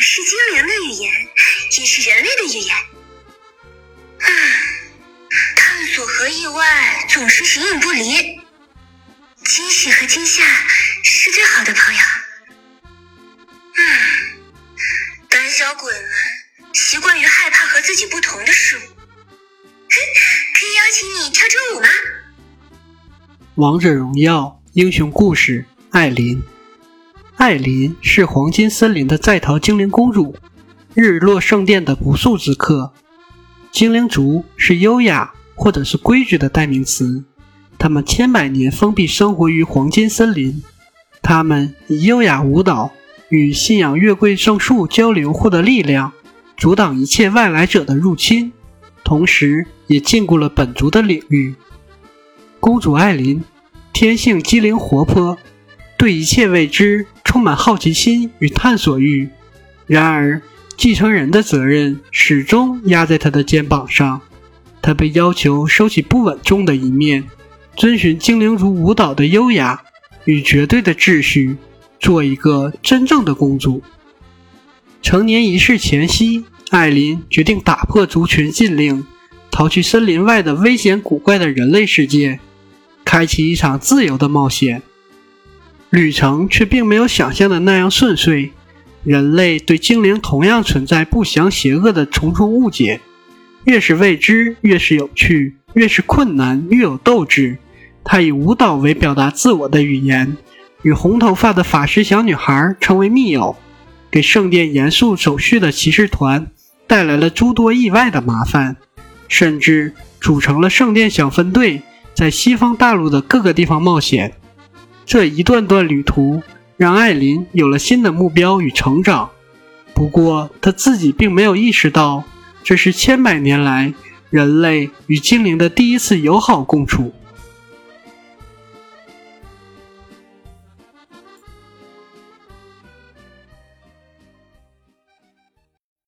是精灵的语言，也是人类的语言。啊，探索和意外总是形影不离，惊喜和惊吓是最好的朋友。嗯，胆小鬼们习惯于害怕和自己不同的事物。可以邀请你跳支舞吗？王者荣耀英雄故事：艾琳。艾琳是黄金森林的在逃精灵公主，日落圣殿的不速之客。精灵族是优雅或者是规矩的代名词，他们千百年封闭生活于黄金森林，他们以优雅舞蹈与信仰月桂圣树交流获得力量，阻挡一切外来者的入侵，同时也禁锢了本族的领域。公主艾琳天性机灵活泼，对一切未知。充满好奇心与探索欲，然而继承人的责任始终压在他的肩膀上。他被要求收起不稳重的一面，遵循精灵族舞蹈的优雅与绝对的秩序，做一个真正的公主。成年仪式前夕，艾琳决定打破族群禁令，逃去森林外的危险古怪的人类世界，开启一场自由的冒险。旅程却并没有想象的那样顺遂。人类对精灵同样存在不祥邪恶的重重误解。越是未知，越是有趣；越是困难，越有斗志。他以舞蹈为表达自我的语言，与红头发的法师小女孩成为密友，给圣殿严肃守序的骑士团带来了诸多意外的麻烦，甚至组成了圣殿小分队，在西方大陆的各个地方冒险。这一段段旅途让艾琳有了新的目标与成长，不过她自己并没有意识到，这是千百年来人类与精灵的第一次友好共处。